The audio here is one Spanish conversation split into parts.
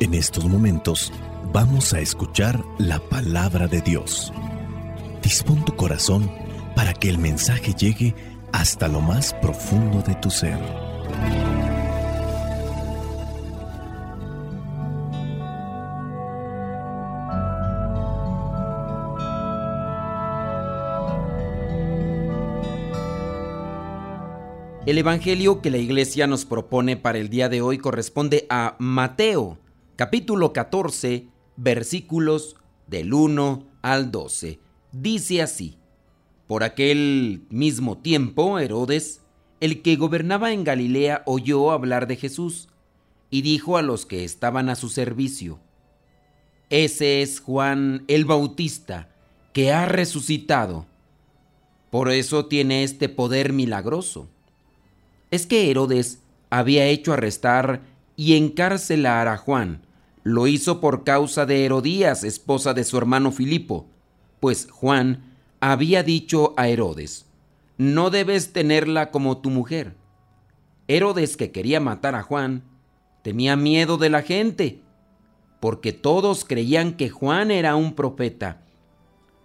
En estos momentos vamos a escuchar la palabra de Dios. Dispón tu corazón para que el mensaje llegue hasta lo más profundo de tu ser. El Evangelio que la iglesia nos propone para el día de hoy corresponde a Mateo, capítulo 14, versículos del 1 al 12. Dice así, por aquel mismo tiempo, Herodes, el que gobernaba en Galilea, oyó hablar de Jesús y dijo a los que estaban a su servicio, Ese es Juan el Bautista, que ha resucitado. Por eso tiene este poder milagroso es que Herodes había hecho arrestar y encarcelar a Juan. Lo hizo por causa de Herodías, esposa de su hermano Filipo, pues Juan había dicho a Herodes, no debes tenerla como tu mujer. Herodes, que quería matar a Juan, tenía miedo de la gente, porque todos creían que Juan era un profeta.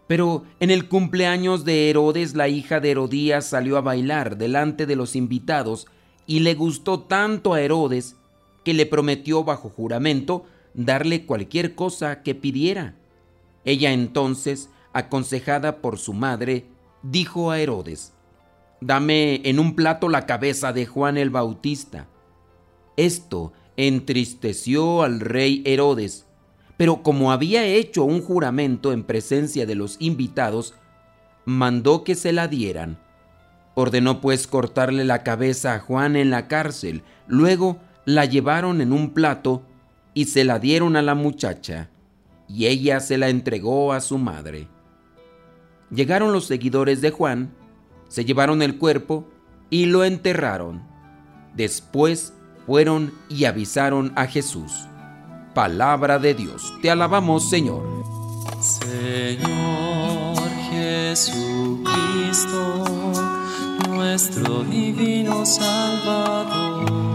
Pero en el cumpleaños de Herodes, la hija de Herodías salió a bailar delante de los invitados y le gustó tanto a Herodes que le prometió bajo juramento darle cualquier cosa que pidiera. Ella entonces, aconsejada por su madre, dijo a Herodes, Dame en un plato la cabeza de Juan el Bautista. Esto entristeció al rey Herodes, pero como había hecho un juramento en presencia de los invitados, mandó que se la dieran. Ordenó pues cortarle la cabeza a Juan en la cárcel, luego la llevaron en un plato y se la dieron a la muchacha, y ella se la entregó a su madre. Llegaron los seguidores de Juan, se llevaron el cuerpo y lo enterraron. Después fueron y avisaron a Jesús. Palabra de Dios. Te alabamos, Señor. Señor Jesucristo, nuestro divino Salvador.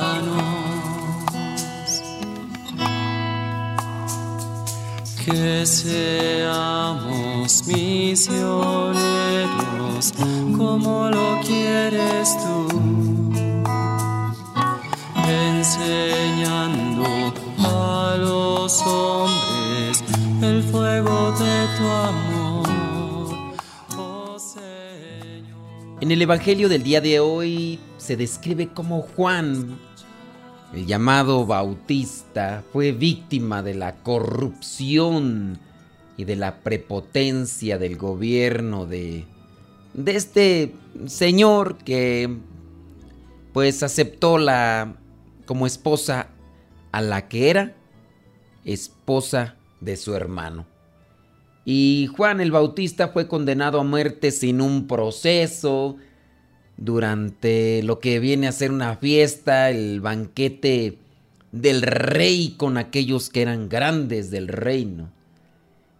Que seamos misioneros como lo quieres tú, enseñando los hombres el fuego de tu amor, oh Señor. En el Evangelio del día de hoy se describe cómo Juan, el llamado Bautista, fue víctima de la corrupción y de la prepotencia del gobierno de, de este señor que pues aceptó la como esposa a la que era esposa de su hermano. Y Juan el Bautista fue condenado a muerte sin un proceso durante lo que viene a ser una fiesta, el banquete del rey con aquellos que eran grandes del reino.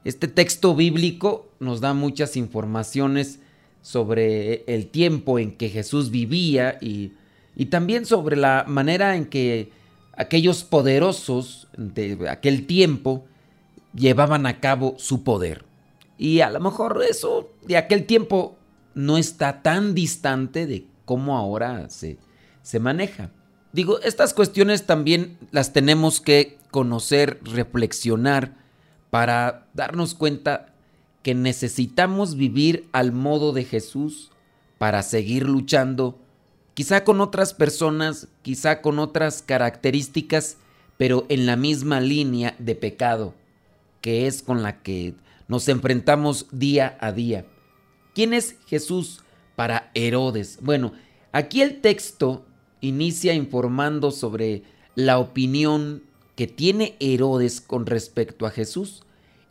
Este texto bíblico nos da muchas informaciones sobre el tiempo en que Jesús vivía y, y también sobre la manera en que aquellos poderosos de aquel tiempo llevaban a cabo su poder. Y a lo mejor eso de aquel tiempo no está tan distante de cómo ahora se, se maneja. Digo, estas cuestiones también las tenemos que conocer, reflexionar, para darnos cuenta que necesitamos vivir al modo de Jesús para seguir luchando quizá con otras personas, quizá con otras características, pero en la misma línea de pecado, que es con la que nos enfrentamos día a día. ¿Quién es Jesús para Herodes? Bueno, aquí el texto inicia informando sobre la opinión que tiene Herodes con respecto a Jesús.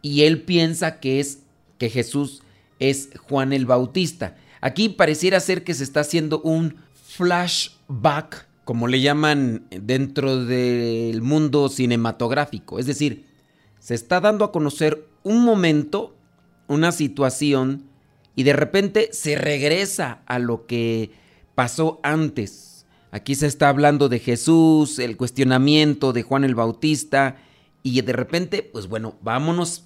y él piensa que es que Jesús es Juan el Bautista. Aquí pareciera ser que se está haciendo un flashback, como le llaman dentro del mundo cinematográfico. Es decir, se está dando a conocer un momento, una situación, y de repente se regresa a lo que pasó antes. Aquí se está hablando de Jesús, el cuestionamiento de Juan el Bautista, y de repente, pues bueno, vámonos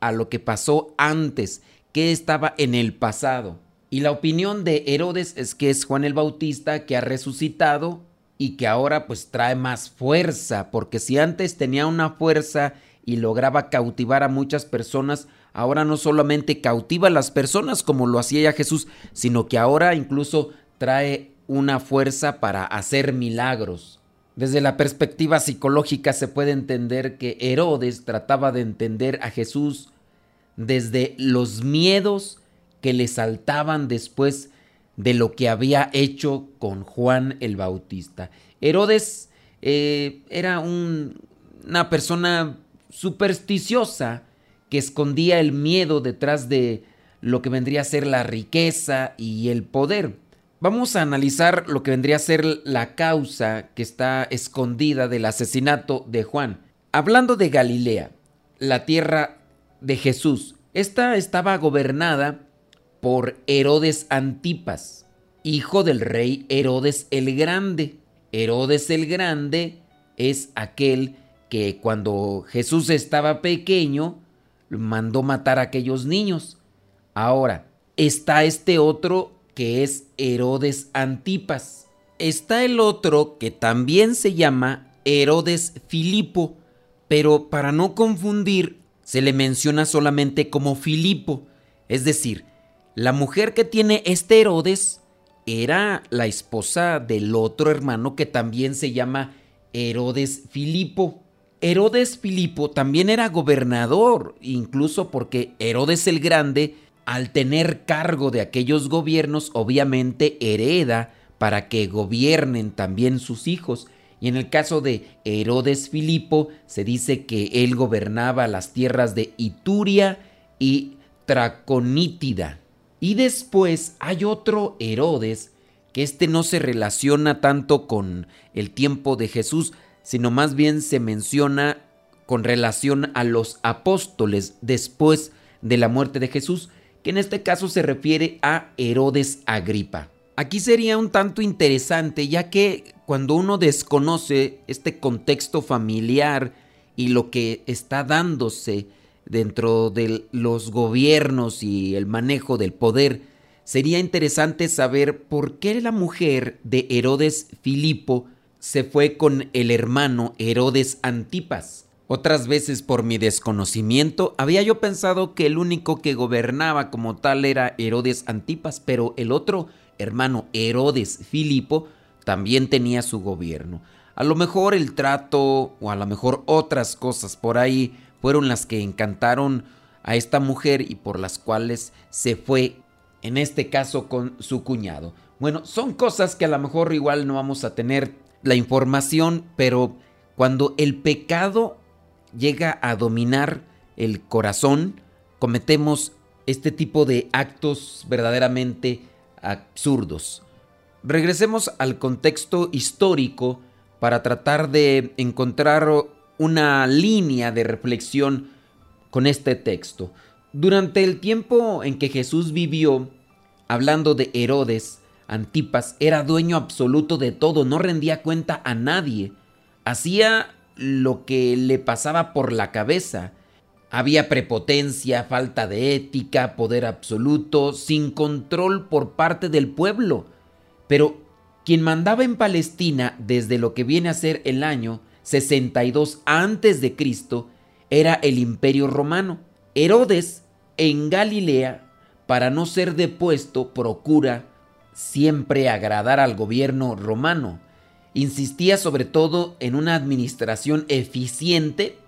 a lo que pasó antes, que estaba en el pasado. Y la opinión de Herodes es que es Juan el Bautista que ha resucitado y que ahora pues trae más fuerza, porque si antes tenía una fuerza y lograba cautivar a muchas personas, ahora no solamente cautiva a las personas como lo hacía ya Jesús, sino que ahora incluso trae una fuerza para hacer milagros. Desde la perspectiva psicológica se puede entender que Herodes trataba de entender a Jesús desde los miedos que le saltaban después de lo que había hecho con Juan el Bautista. Herodes eh, era una persona supersticiosa que escondía el miedo detrás de lo que vendría a ser la riqueza y el poder. Vamos a analizar lo que vendría a ser la causa que está escondida del asesinato de Juan. Hablando de Galilea, la tierra de Jesús, esta estaba gobernada por Herodes Antipas, hijo del rey Herodes el Grande. Herodes el Grande es aquel que cuando Jesús estaba pequeño mandó matar a aquellos niños. Ahora, está este otro que es Herodes Antipas. Está el otro que también se llama Herodes Filipo, pero para no confundir, se le menciona solamente como Filipo. Es decir, la mujer que tiene este Herodes era la esposa del otro hermano que también se llama Herodes Filipo. Herodes Filipo también era gobernador, incluso porque Herodes el Grande, al tener cargo de aquellos gobiernos, obviamente hereda para que gobiernen también sus hijos. Y en el caso de Herodes Filipo, se dice que él gobernaba las tierras de Ituria y Traconítida. Y después hay otro Herodes, que este no se relaciona tanto con el tiempo de Jesús, sino más bien se menciona con relación a los apóstoles después de la muerte de Jesús, que en este caso se refiere a Herodes Agripa. Aquí sería un tanto interesante, ya que cuando uno desconoce este contexto familiar y lo que está dándose dentro de los gobiernos y el manejo del poder, sería interesante saber por qué la mujer de Herodes Filipo se fue con el hermano Herodes Antipas. Otras veces por mi desconocimiento había yo pensado que el único que gobernaba como tal era Herodes Antipas, pero el otro hermano Herodes Filipo también tenía su gobierno. A lo mejor el trato o a lo mejor otras cosas por ahí fueron las que encantaron a esta mujer y por las cuales se fue, en este caso con su cuñado. Bueno, son cosas que a lo mejor igual no vamos a tener la información, pero cuando el pecado llega a dominar el corazón, cometemos este tipo de actos verdaderamente absurdos. Regresemos al contexto histórico para tratar de encontrar una línea de reflexión con este texto. Durante el tiempo en que Jesús vivió, hablando de Herodes, Antipas era dueño absoluto de todo, no rendía cuenta a nadie, hacía lo que le pasaba por la cabeza. Había prepotencia, falta de ética, poder absoluto, sin control por parte del pueblo. Pero quien mandaba en Palestina desde lo que viene a ser el año 62 antes de Cristo era el Imperio Romano. Herodes en Galilea, para no ser depuesto, procura siempre agradar al gobierno romano. Insistía sobre todo en una administración eficiente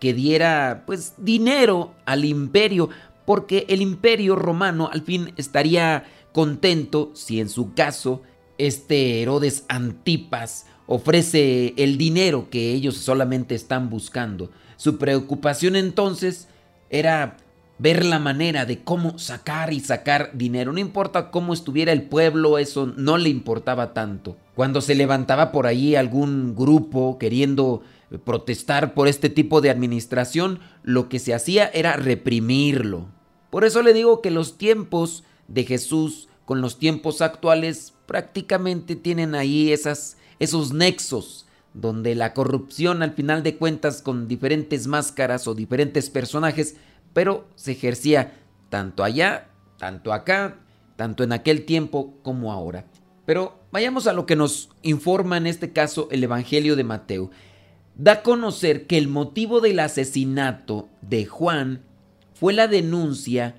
que diera pues dinero al imperio, porque el imperio romano al fin estaría contento si en su caso este Herodes Antipas ofrece el dinero que ellos solamente están buscando. Su preocupación entonces era ver la manera de cómo sacar y sacar dinero. No importa cómo estuviera el pueblo, eso no le importaba tanto. Cuando se levantaba por ahí algún grupo queriendo protestar por este tipo de administración, lo que se hacía era reprimirlo. Por eso le digo que los tiempos de Jesús con los tiempos actuales prácticamente tienen ahí esas, esos nexos donde la corrupción al final de cuentas con diferentes máscaras o diferentes personajes, pero se ejercía tanto allá, tanto acá, tanto en aquel tiempo como ahora. Pero vayamos a lo que nos informa en este caso el Evangelio de Mateo. Da a conocer que el motivo del asesinato de Juan fue la denuncia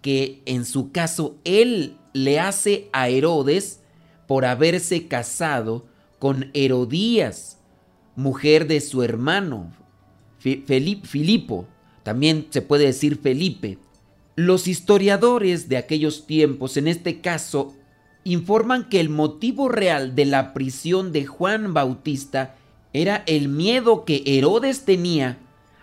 que en su caso él le hace a Herodes por haberse casado con Herodías, mujer de su hermano, Filipo, también se puede decir Felipe. Los historiadores de aquellos tiempos, en este caso, informan que el motivo real de la prisión de Juan Bautista era el miedo que Herodes tenía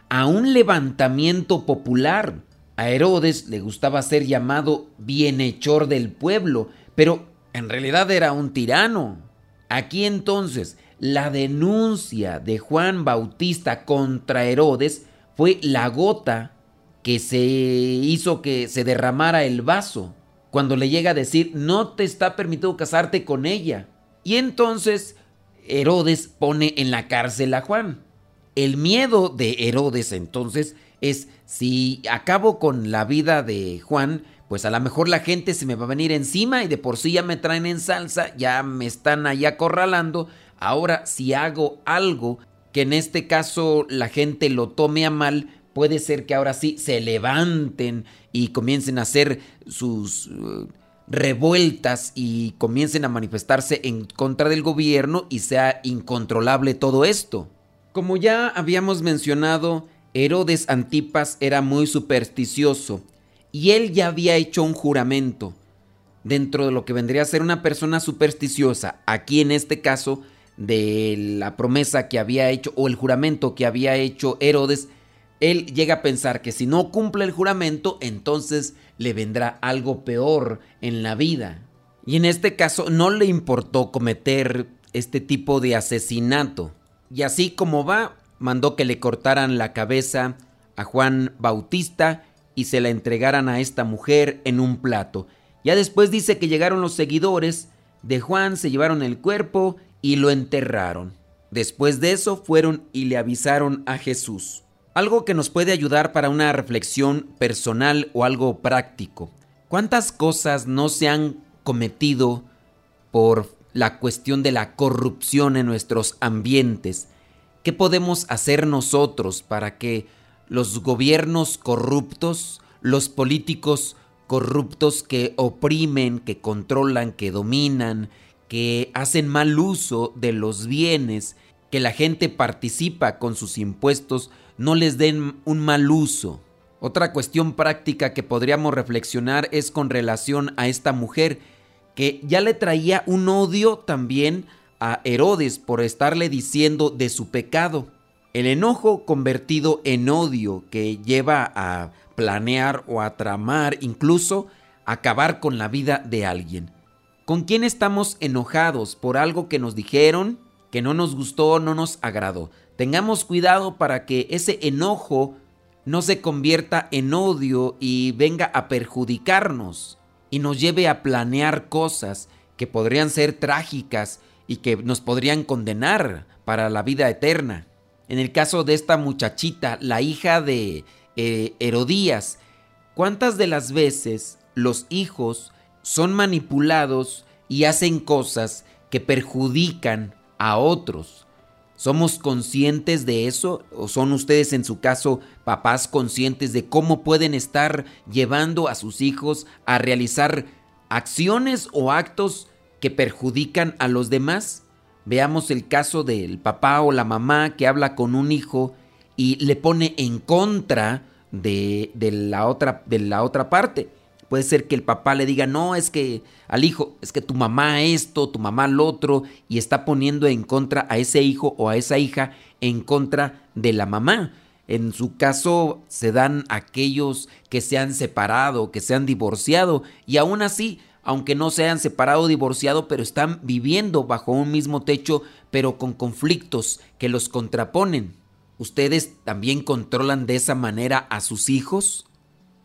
a un levantamiento popular. A Herodes le gustaba ser llamado bienhechor del pueblo, pero en realidad era un tirano. Aquí entonces la denuncia de Juan Bautista contra Herodes fue la gota que se hizo que se derramara el vaso cuando le llega a decir no te está permitido casarte con ella. Y entonces Herodes pone en la cárcel a Juan. El miedo de Herodes entonces es si acabo con la vida de Juan, pues a lo mejor la gente se me va a venir encima y de por sí ya me traen en salsa, ya me están ahí acorralando. Ahora, si hago algo que en este caso la gente lo tome a mal, puede ser que ahora sí se levanten y comiencen a hacer sus uh, revueltas y comiencen a manifestarse en contra del gobierno y sea incontrolable todo esto. Como ya habíamos mencionado, Herodes Antipas era muy supersticioso y él ya había hecho un juramento dentro de lo que vendría a ser una persona supersticiosa, aquí en este caso de la promesa que había hecho o el juramento que había hecho Herodes, él llega a pensar que si no cumple el juramento, entonces le vendrá algo peor en la vida. Y en este caso no le importó cometer este tipo de asesinato. Y así como va, mandó que le cortaran la cabeza a Juan Bautista y se la entregaran a esta mujer en un plato. Ya después dice que llegaron los seguidores de Juan, se llevaron el cuerpo y lo enterraron. Después de eso fueron y le avisaron a Jesús. Algo que nos puede ayudar para una reflexión personal o algo práctico. ¿Cuántas cosas no se han cometido por la cuestión de la corrupción en nuestros ambientes? ¿Qué podemos hacer nosotros para que los gobiernos corruptos, los políticos corruptos que oprimen, que controlan, que dominan, que hacen mal uso de los bienes, que la gente participa con sus impuestos, no les den un mal uso. Otra cuestión práctica que podríamos reflexionar es con relación a esta mujer que ya le traía un odio también a Herodes por estarle diciendo de su pecado. El enojo convertido en odio que lleva a planear o a tramar, incluso acabar con la vida de alguien. ¿Con quién estamos enojados por algo que nos dijeron, que no nos gustó, no nos agradó? Tengamos cuidado para que ese enojo no se convierta en odio y venga a perjudicarnos y nos lleve a planear cosas que podrían ser trágicas y que nos podrían condenar para la vida eterna. En el caso de esta muchachita, la hija de eh, Herodías, ¿cuántas de las veces los hijos son manipulados y hacen cosas que perjudican a otros? ¿Somos conscientes de eso? ¿O son ustedes en su caso papás conscientes de cómo pueden estar llevando a sus hijos a realizar acciones o actos que perjudican a los demás? Veamos el caso del papá o la mamá que habla con un hijo y le pone en contra de, la, otra, de la otra parte. Puede ser que el papá le diga, no, es que al hijo, es que tu mamá esto, tu mamá lo otro, y está poniendo en contra a ese hijo o a esa hija en contra de la mamá. En su caso se dan aquellos que se han separado, que se han divorciado y aún así, aunque no se hayan separado o divorciado, pero están viviendo bajo un mismo techo, pero con conflictos que los contraponen. ¿Ustedes también controlan de esa manera a sus hijos?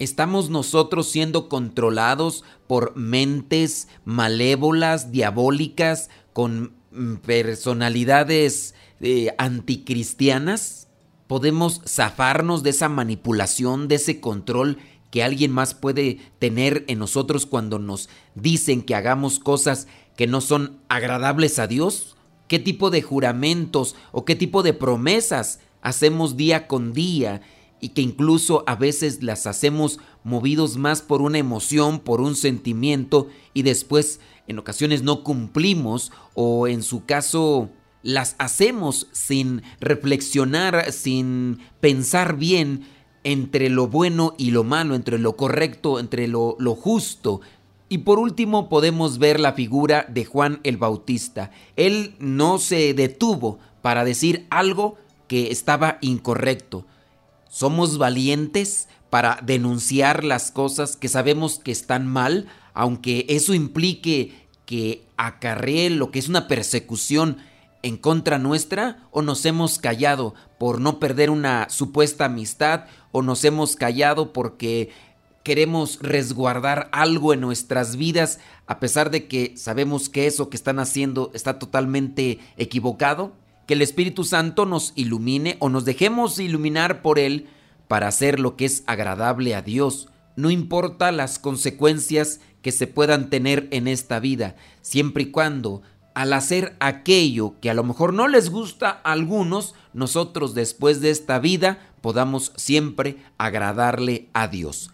¿Estamos nosotros siendo controlados por mentes malévolas, diabólicas, con mm, personalidades eh, anticristianas? ¿Podemos zafarnos de esa manipulación, de ese control que alguien más puede tener en nosotros cuando nos dicen que hagamos cosas que no son agradables a Dios? ¿Qué tipo de juramentos o qué tipo de promesas hacemos día con día y que incluso a veces las hacemos movidos más por una emoción, por un sentimiento y después en ocasiones no cumplimos o en su caso las hacemos sin reflexionar, sin pensar bien entre lo bueno y lo malo, entre lo correcto, entre lo, lo justo. Y por último podemos ver la figura de Juan el Bautista. Él no se detuvo para decir algo que estaba incorrecto. Somos valientes para denunciar las cosas que sabemos que están mal, aunque eso implique que acarree lo que es una persecución en contra nuestra, o nos hemos callado por no perder una supuesta amistad, o nos hemos callado porque queremos resguardar algo en nuestras vidas, a pesar de que sabemos que eso que están haciendo está totalmente equivocado que el Espíritu Santo nos ilumine o nos dejemos iluminar por Él para hacer lo que es agradable a Dios. No importa las consecuencias que se puedan tener en esta vida, siempre y cuando al hacer aquello que a lo mejor no les gusta a algunos, nosotros después de esta vida podamos siempre agradarle a Dios.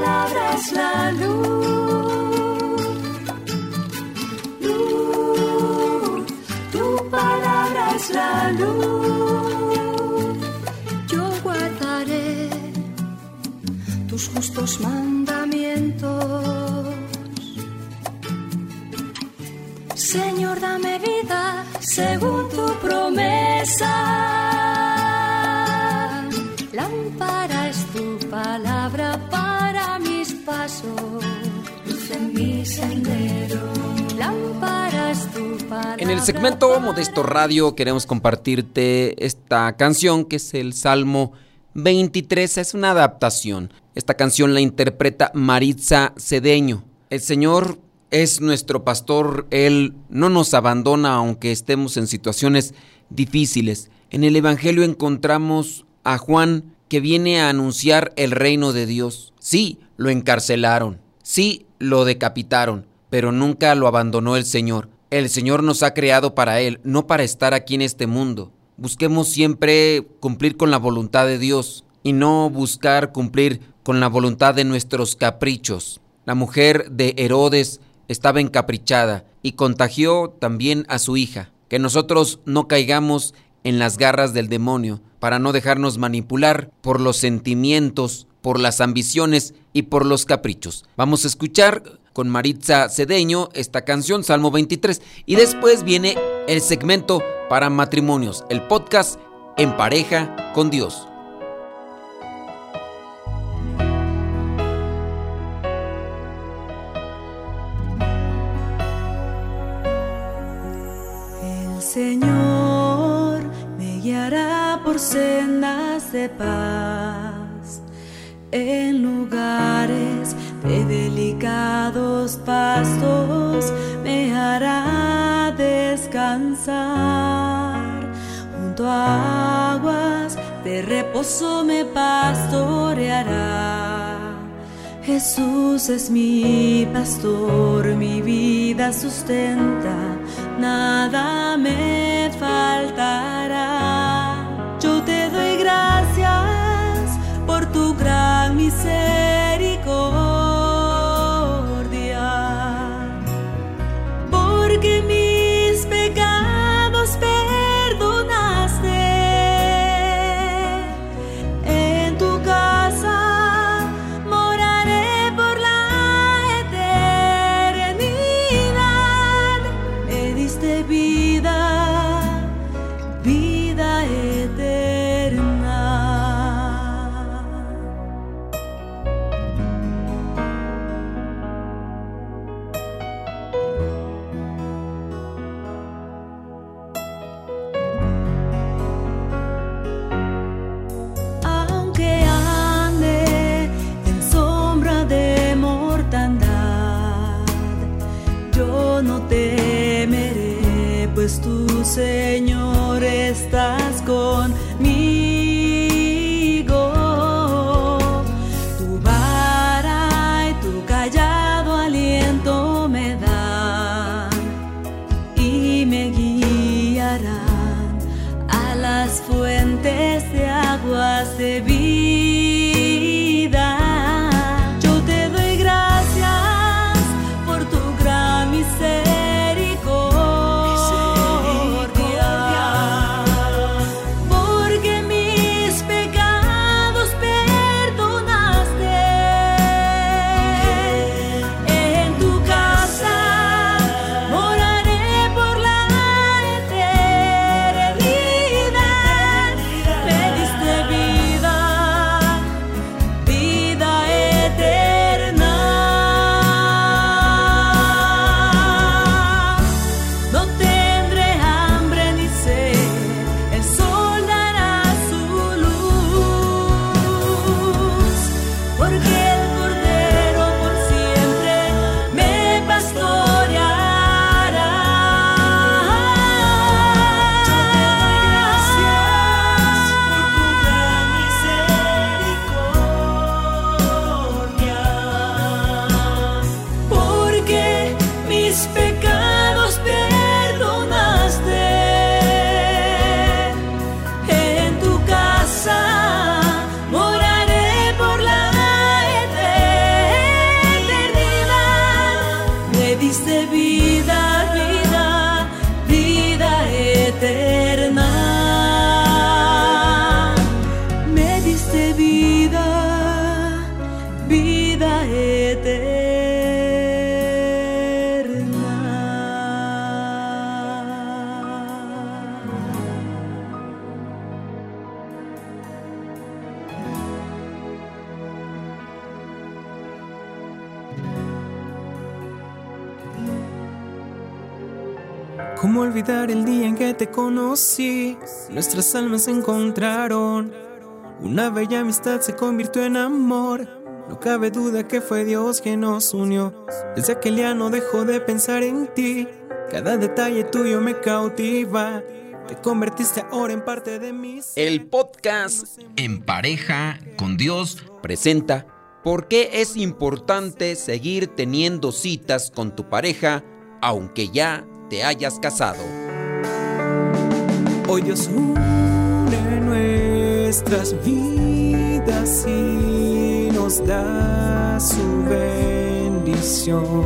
Palabra es la luz. Luz, tu palabra es la luz. Yo guardaré tus justos mandamientos. Señor, dame vida según tu promesa. Lámpara es tu palabra en. En el segmento Modesto Radio queremos compartirte esta canción que es el Salmo 23, es una adaptación. Esta canción la interpreta Maritza Cedeño. El Señor es nuestro pastor, Él no nos abandona aunque estemos en situaciones difíciles. En el Evangelio encontramos a Juan que viene a anunciar el reino de Dios. Sí, lo encarcelaron, sí, lo decapitaron, pero nunca lo abandonó el Señor. El Señor nos ha creado para Él, no para estar aquí en este mundo. Busquemos siempre cumplir con la voluntad de Dios y no buscar cumplir con la voluntad de nuestros caprichos. La mujer de Herodes estaba encaprichada y contagió también a su hija. Que nosotros no caigamos en las garras del demonio para no dejarnos manipular por los sentimientos, por las ambiciones y por los caprichos. Vamos a escuchar con Maritza Cedeño esta canción, Salmo 23, y después viene el segmento para matrimonios, el podcast En pareja con Dios. El Señor me guiará por sendas de paz, en lugares de delicados pastos me hará descansar, junto a aguas de reposo me pastoreará. Jesús es mi pastor, mi vida sustenta, nada me faltará. said. Pues tú, Señor, estás conmigo. ¿Cómo olvidar el día en que te conocí? Nuestras almas se encontraron. Una bella amistad se convirtió en amor. No cabe duda que fue Dios quien nos unió. Desde aquel día no dejo de pensar en ti. Cada detalle tuyo me cautiva. Te convertiste ahora en parte de mí. El podcast En pareja con Dios presenta ¿Por qué es importante seguir teniendo citas con tu pareja aunque ya te hayas casado? Hoy Dios une nuestras vidas y nos da su bendición.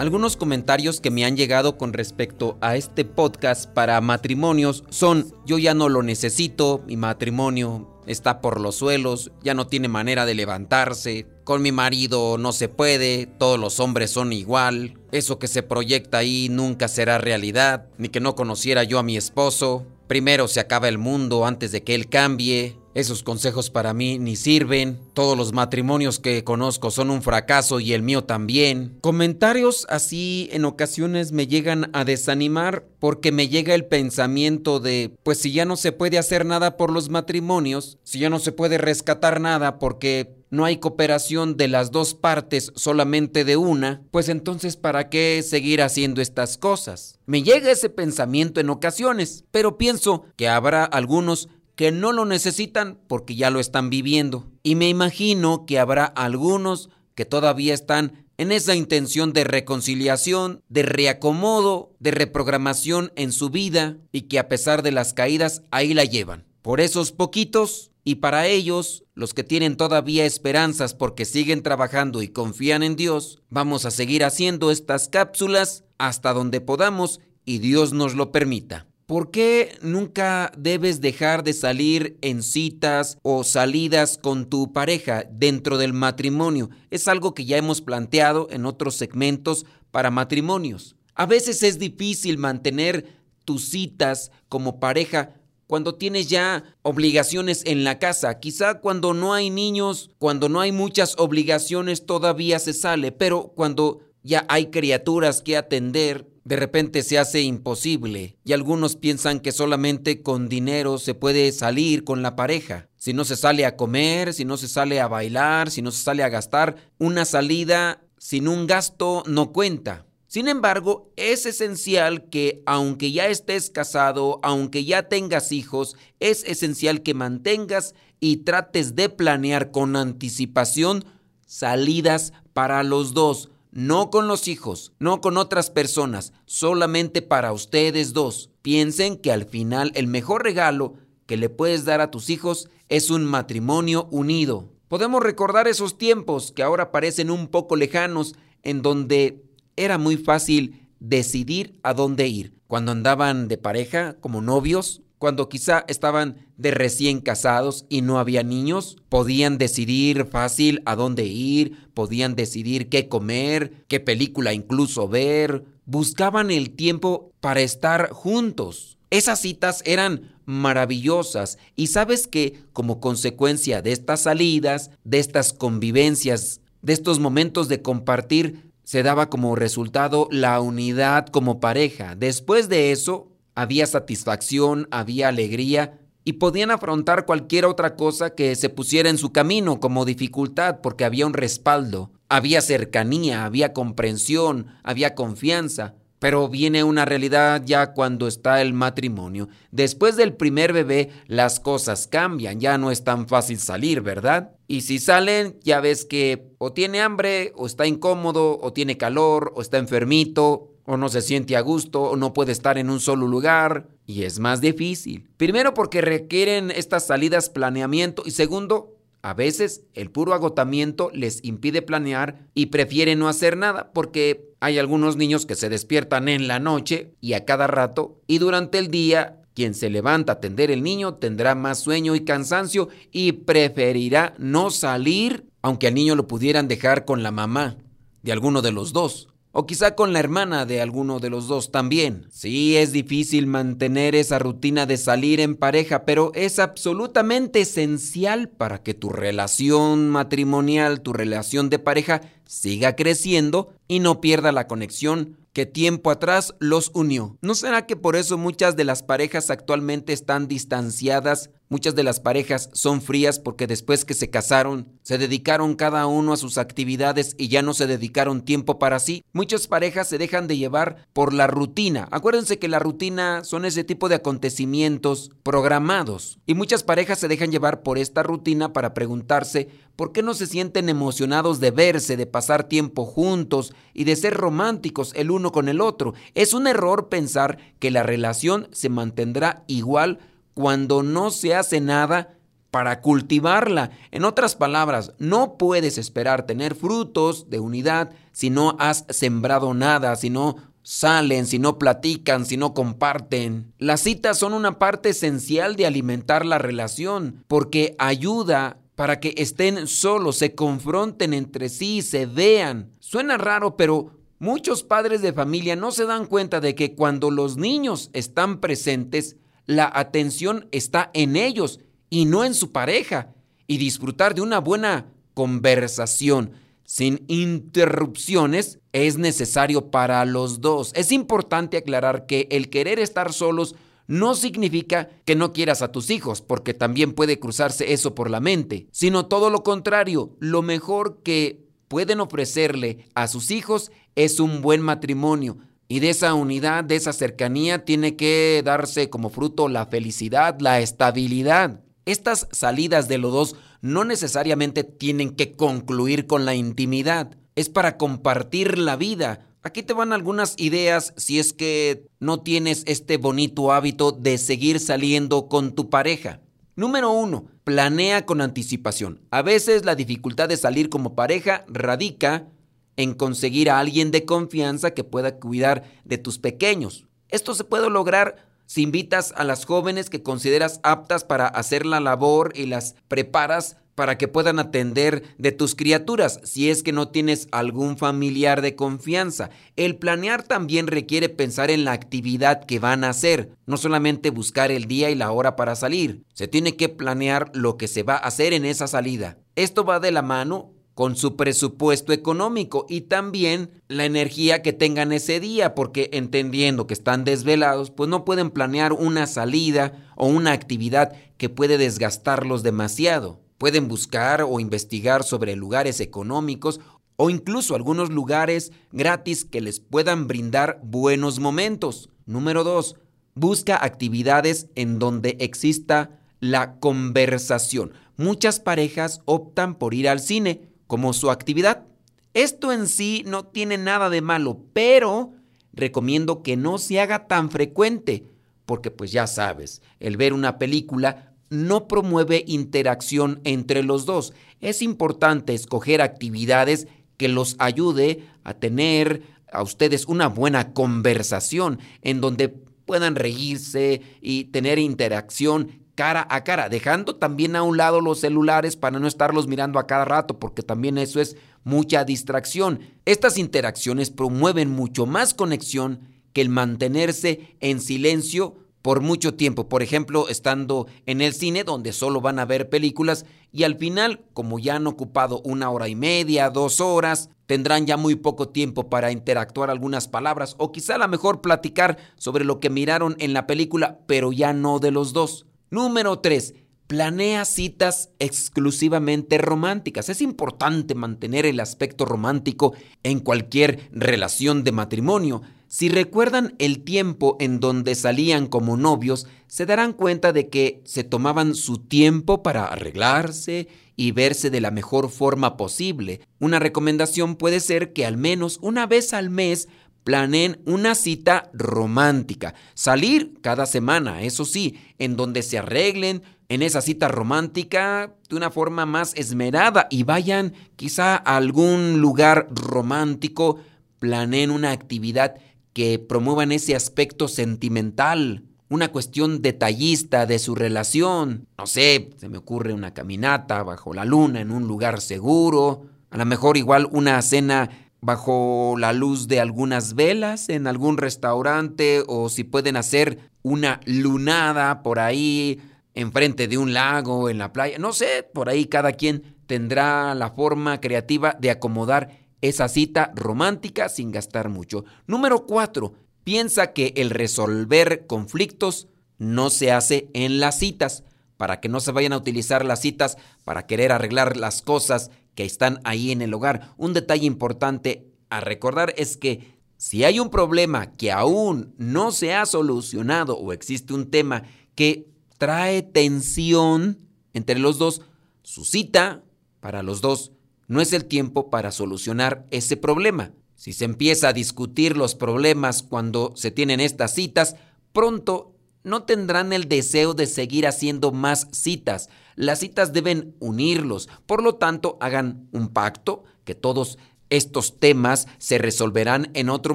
Algunos comentarios que me han llegado con respecto a este podcast para matrimonios son yo ya no lo necesito, mi matrimonio está por los suelos, ya no tiene manera de levantarse, con mi marido no se puede, todos los hombres son igual, eso que se proyecta ahí nunca será realidad, ni que no conociera yo a mi esposo, primero se acaba el mundo antes de que él cambie, esos consejos para mí ni sirven. Todos los matrimonios que conozco son un fracaso y el mío también. Comentarios así en ocasiones me llegan a desanimar porque me llega el pensamiento de, pues si ya no se puede hacer nada por los matrimonios, si ya no se puede rescatar nada porque no hay cooperación de las dos partes, solamente de una, pues entonces ¿para qué seguir haciendo estas cosas? Me llega ese pensamiento en ocasiones, pero pienso que habrá algunos que no lo necesitan porque ya lo están viviendo. Y me imagino que habrá algunos que todavía están en esa intención de reconciliación, de reacomodo, de reprogramación en su vida y que a pesar de las caídas ahí la llevan. Por esos poquitos y para ellos, los que tienen todavía esperanzas porque siguen trabajando y confían en Dios, vamos a seguir haciendo estas cápsulas hasta donde podamos y Dios nos lo permita. ¿Por qué nunca debes dejar de salir en citas o salidas con tu pareja dentro del matrimonio? Es algo que ya hemos planteado en otros segmentos para matrimonios. A veces es difícil mantener tus citas como pareja cuando tienes ya obligaciones en la casa. Quizá cuando no hay niños, cuando no hay muchas obligaciones todavía se sale, pero cuando ya hay criaturas que atender, de repente se hace imposible y algunos piensan que solamente con dinero se puede salir con la pareja. Si no se sale a comer, si no se sale a bailar, si no se sale a gastar, una salida sin un gasto no cuenta. Sin embargo, es esencial que aunque ya estés casado, aunque ya tengas hijos, es esencial que mantengas y trates de planear con anticipación salidas para los dos, no con los hijos, no con otras personas, solamente para ustedes dos. Piensen que al final el mejor regalo que le puedes dar a tus hijos es un matrimonio unido. Podemos recordar esos tiempos que ahora parecen un poco lejanos, en donde era muy fácil decidir a dónde ir. Cuando andaban de pareja, como novios, cuando quizá estaban de recién casados y no había niños, podían decidir fácil a dónde ir, podían decidir qué comer, qué película incluso ver, buscaban el tiempo para estar juntos. Esas citas eran maravillosas y sabes que como consecuencia de estas salidas, de estas convivencias, de estos momentos de compartir, se daba como resultado la unidad como pareja. Después de eso, había satisfacción, había alegría y podían afrontar cualquier otra cosa que se pusiera en su camino como dificultad porque había un respaldo, había cercanía, había comprensión, había confianza. Pero viene una realidad ya cuando está el matrimonio. Después del primer bebé, las cosas cambian, ya no es tan fácil salir, ¿verdad? Y si salen, ya ves que o tiene hambre, o está incómodo, o tiene calor, o está enfermito, o no se siente a gusto, o no puede estar en un solo lugar, y es más difícil. Primero porque requieren estas salidas planeamiento, y segundo, a veces el puro agotamiento les impide planear y prefieren no hacer nada porque hay algunos niños que se despiertan en la noche y a cada rato y durante el día quien se levanta a atender el niño tendrá más sueño y cansancio y preferirá no salir aunque al niño lo pudieran dejar con la mamá de alguno de los dos. O quizá con la hermana de alguno de los dos también. Sí, es difícil mantener esa rutina de salir en pareja, pero es absolutamente esencial para que tu relación matrimonial, tu relación de pareja, siga creciendo y no pierda la conexión que tiempo atrás los unió. ¿No será que por eso muchas de las parejas actualmente están distanciadas Muchas de las parejas son frías porque después que se casaron, se dedicaron cada uno a sus actividades y ya no se dedicaron tiempo para sí. Muchas parejas se dejan de llevar por la rutina. Acuérdense que la rutina son ese tipo de acontecimientos programados. Y muchas parejas se dejan llevar por esta rutina para preguntarse por qué no se sienten emocionados de verse, de pasar tiempo juntos y de ser románticos el uno con el otro. Es un error pensar que la relación se mantendrá igual cuando no se hace nada para cultivarla. En otras palabras, no puedes esperar tener frutos de unidad si no has sembrado nada, si no salen, si no platican, si no comparten. Las citas son una parte esencial de alimentar la relación porque ayuda para que estén solos, se confronten entre sí, se vean. Suena raro, pero muchos padres de familia no se dan cuenta de que cuando los niños están presentes, la atención está en ellos y no en su pareja. Y disfrutar de una buena conversación sin interrupciones es necesario para los dos. Es importante aclarar que el querer estar solos no significa que no quieras a tus hijos, porque también puede cruzarse eso por la mente, sino todo lo contrario, lo mejor que pueden ofrecerle a sus hijos es un buen matrimonio, y de esa unidad, de esa cercanía, tiene que darse como fruto la felicidad, la estabilidad. Estas salidas de los dos no necesariamente tienen que concluir con la intimidad. Es para compartir la vida. Aquí te van algunas ideas si es que no tienes este bonito hábito de seguir saliendo con tu pareja. Número uno, planea con anticipación. A veces la dificultad de salir como pareja radica en conseguir a alguien de confianza que pueda cuidar de tus pequeños. Esto se puede lograr si invitas a las jóvenes que consideras aptas para hacer la labor y las preparas para que puedan atender de tus criaturas, si es que no tienes algún familiar de confianza. El planear también requiere pensar en la actividad que van a hacer, no solamente buscar el día y la hora para salir, se tiene que planear lo que se va a hacer en esa salida. Esto va de la mano con su presupuesto económico y también la energía que tengan ese día, porque entendiendo que están desvelados, pues no pueden planear una salida o una actividad que puede desgastarlos demasiado. Pueden buscar o investigar sobre lugares económicos o incluso algunos lugares gratis que les puedan brindar buenos momentos. Número dos, busca actividades en donde exista la conversación. Muchas parejas optan por ir al cine como su actividad. Esto en sí no tiene nada de malo, pero recomiendo que no se haga tan frecuente, porque pues ya sabes, el ver una película no promueve interacción entre los dos. Es importante escoger actividades que los ayude a tener a ustedes una buena conversación en donde puedan reírse y tener interacción cara a cara, dejando también a un lado los celulares para no estarlos mirando a cada rato, porque también eso es mucha distracción. Estas interacciones promueven mucho más conexión que el mantenerse en silencio por mucho tiempo, por ejemplo, estando en el cine donde solo van a ver películas y al final, como ya han ocupado una hora y media, dos horas, tendrán ya muy poco tiempo para interactuar algunas palabras o quizá a lo mejor platicar sobre lo que miraron en la película, pero ya no de los dos. Número 3. Planea citas exclusivamente románticas. Es importante mantener el aspecto romántico en cualquier relación de matrimonio. Si recuerdan el tiempo en donde salían como novios, se darán cuenta de que se tomaban su tiempo para arreglarse y verse de la mejor forma posible. Una recomendación puede ser que al menos una vez al mes planeen una cita romántica. Salir cada semana, eso sí, en donde se arreglen en esa cita romántica de una forma más esmerada y vayan quizá a algún lugar romántico, planeen una actividad que promuevan ese aspecto sentimental, una cuestión detallista de su relación. No sé, se me ocurre una caminata bajo la luna en un lugar seguro, a lo mejor igual una cena bajo la luz de algunas velas en algún restaurante o si pueden hacer una lunada por ahí enfrente de un lago, en la playa, no sé, por ahí cada quien tendrá la forma creativa de acomodar esa cita romántica sin gastar mucho. Número cuatro, piensa que el resolver conflictos no se hace en las citas, para que no se vayan a utilizar las citas para querer arreglar las cosas que están ahí en el hogar. Un detalle importante a recordar es que si hay un problema que aún no se ha solucionado o existe un tema que trae tensión entre los dos, su cita para los dos no es el tiempo para solucionar ese problema. Si se empieza a discutir los problemas cuando se tienen estas citas, pronto no tendrán el deseo de seguir haciendo más citas. Las citas deben unirlos. Por lo tanto, hagan un pacto que todos estos temas se resolverán en otro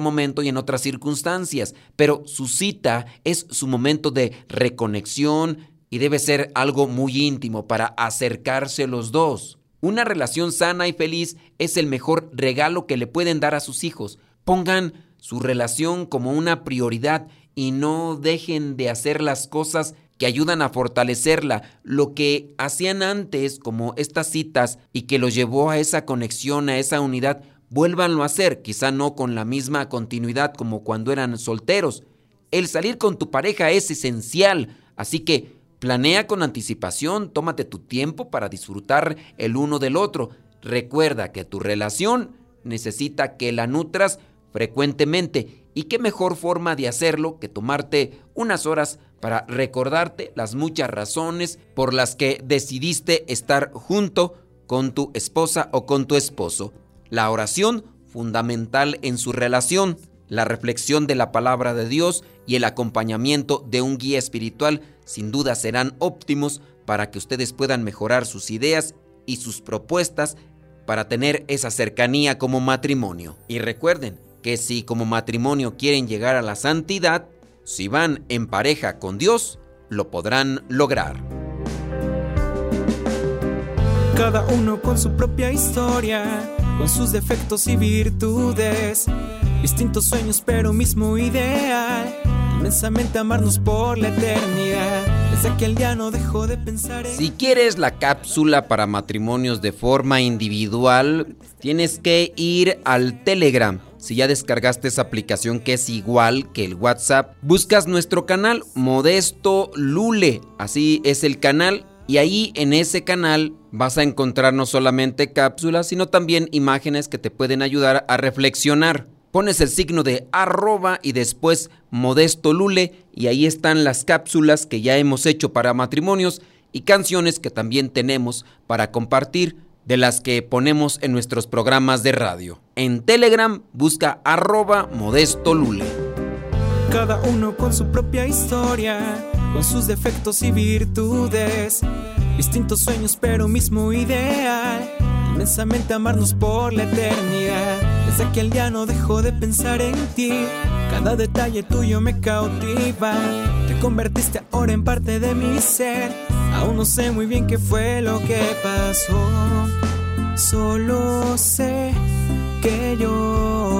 momento y en otras circunstancias, pero su cita es su momento de reconexión y debe ser algo muy íntimo para acercarse los dos. Una relación sana y feliz es el mejor regalo que le pueden dar a sus hijos. Pongan su relación como una prioridad y no dejen de hacer las cosas que ayudan a fortalecerla, lo que hacían antes como estas citas y que los llevó a esa conexión, a esa unidad, vuélvanlo a hacer, quizá no con la misma continuidad como cuando eran solteros. El salir con tu pareja es esencial, así que Planea con anticipación, tómate tu tiempo para disfrutar el uno del otro. Recuerda que tu relación necesita que la nutras frecuentemente y qué mejor forma de hacerlo que tomarte unas horas para recordarte las muchas razones por las que decidiste estar junto con tu esposa o con tu esposo. La oración fundamental en su relación, la reflexión de la palabra de Dios y el acompañamiento de un guía espiritual sin duda serán óptimos para que ustedes puedan mejorar sus ideas y sus propuestas para tener esa cercanía como matrimonio. Y recuerden que si como matrimonio quieren llegar a la santidad, si van en pareja con Dios, lo podrán lograr. Cada uno con su propia historia, con sus defectos y virtudes, distintos sueños pero mismo ideal inmensamente amarnos por la eternidad. Desde aquel día no dejo de pensar en... Si quieres la cápsula para matrimonios de forma individual, tienes que ir al Telegram. Si ya descargaste esa aplicación que es igual que el WhatsApp, buscas nuestro canal Modesto Lule. Así es el canal Y ahí en ese canal vas a encontrar no solamente cápsulas, sino también imágenes que te pueden ayudar a reflexionar. Pones el signo de arroba y después modesto lule y ahí están las cápsulas que ya hemos hecho para matrimonios y canciones que también tenemos para compartir de las que ponemos en nuestros programas de radio. En Telegram busca arroba modesto lule. Cada uno con su propia historia, con sus defectos y virtudes, distintos sueños pero mismo ideal, inmensamente amarnos por la eternidad. Desde aquel día no dejo de pensar en ti, cada detalle tuyo me cautiva, te convertiste ahora en parte de mi ser, aún no sé muy bien qué fue lo que pasó, solo sé que yo